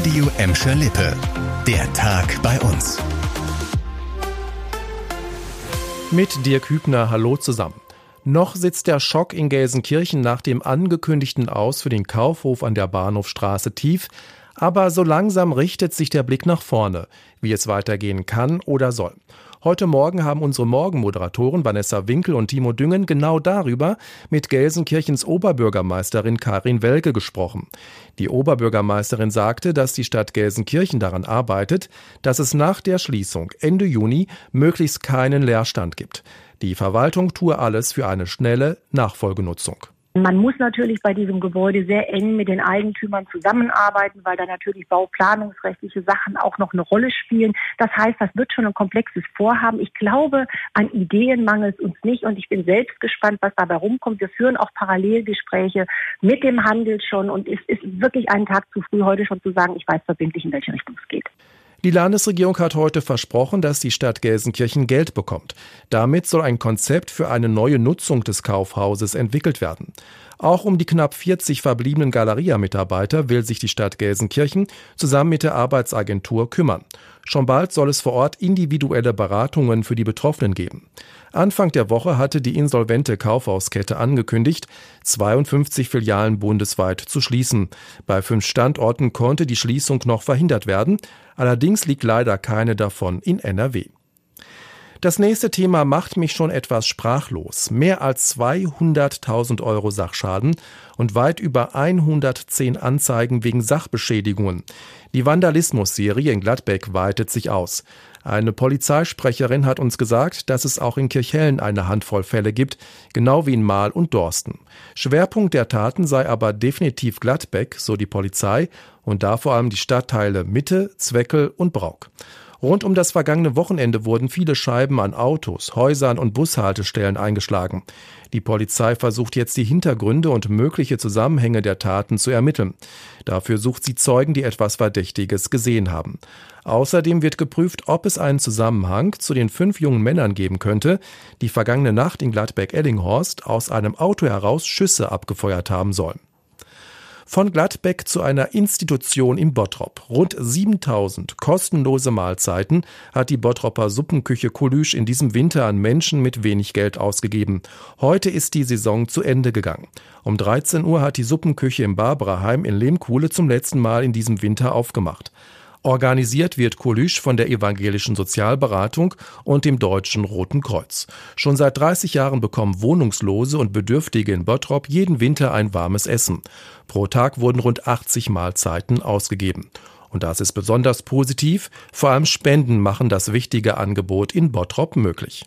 Radio Emscher Lippe. Der Tag bei uns. Mit Dirk Hübner, hallo zusammen. Noch sitzt der Schock in Gelsenkirchen nach dem angekündigten Aus für den Kaufhof an der Bahnhofstraße tief, aber so langsam richtet sich der Blick nach vorne, wie es weitergehen kann oder soll. Heute Morgen haben unsere Morgenmoderatoren Vanessa Winkel und Timo Düngen genau darüber mit Gelsenkirchens Oberbürgermeisterin Karin Welke gesprochen. Die Oberbürgermeisterin sagte, dass die Stadt Gelsenkirchen daran arbeitet, dass es nach der Schließung Ende Juni möglichst keinen Leerstand gibt. Die Verwaltung tue alles für eine schnelle Nachfolgenutzung. Man muss natürlich bei diesem Gebäude sehr eng mit den Eigentümern zusammenarbeiten, weil da natürlich bauplanungsrechtliche Sachen auch noch eine Rolle spielen. Das heißt, das wird schon ein komplexes Vorhaben. Ich glaube, an Ideen mangelt es uns nicht und ich bin selbst gespannt, was dabei rumkommt. Wir führen auch Parallelgespräche mit dem Handel schon und es ist wirklich einen Tag zu früh, heute schon zu sagen, ich weiß verbindlich, in welche Richtung es geht. Die Landesregierung hat heute versprochen, dass die Stadt Gelsenkirchen Geld bekommt. Damit soll ein Konzept für eine neue Nutzung des Kaufhauses entwickelt werden. Auch um die knapp 40 verbliebenen Galeria-Mitarbeiter will sich die Stadt Gelsenkirchen zusammen mit der Arbeitsagentur kümmern. Schon bald soll es vor Ort individuelle Beratungen für die Betroffenen geben. Anfang der Woche hatte die insolvente Kaufhauskette angekündigt, 52 Filialen bundesweit zu schließen. Bei fünf Standorten konnte die Schließung noch verhindert werden. Allerdings liegt leider keine davon in NRW. Das nächste Thema macht mich schon etwas sprachlos. Mehr als 200.000 Euro Sachschaden und weit über 110 Anzeigen wegen Sachbeschädigungen. Die Vandalismus-Serie in Gladbeck weitet sich aus. Eine Polizeisprecherin hat uns gesagt, dass es auch in Kirchhellen eine Handvoll Fälle gibt, genau wie in Mahl und Dorsten. Schwerpunkt der Taten sei aber definitiv Gladbeck, so die Polizei, und da vor allem die Stadtteile Mitte, Zweckel und Brauk. Rund um das vergangene Wochenende wurden viele Scheiben an Autos, Häusern und Bushaltestellen eingeschlagen. Die Polizei versucht jetzt die Hintergründe und mögliche Zusammenhänge der Taten zu ermitteln. Dafür sucht sie Zeugen, die etwas Verdächtiges gesehen haben. Außerdem wird geprüft, ob es einen Zusammenhang zu den fünf jungen Männern geben könnte, die vergangene Nacht in Gladbeck-Ellinghorst aus einem Auto heraus Schüsse abgefeuert haben sollen. Von Gladbeck zu einer Institution im Bottrop. Rund 7000 kostenlose Mahlzeiten hat die Bottropper Suppenküche Kolüsch in diesem Winter an Menschen mit wenig Geld ausgegeben. Heute ist die Saison zu Ende gegangen. Um 13 Uhr hat die Suppenküche im Barbaraheim in Lehmkuhle zum letzten Mal in diesem Winter aufgemacht. Organisiert wird Kolüsch von der Evangelischen Sozialberatung und dem Deutschen Roten Kreuz. Schon seit 30 Jahren bekommen Wohnungslose und Bedürftige in Bottrop jeden Winter ein warmes Essen. Pro Tag wurden rund 80 Mahlzeiten ausgegeben. Und das ist besonders positiv. Vor allem Spenden machen das wichtige Angebot in Bottrop möglich.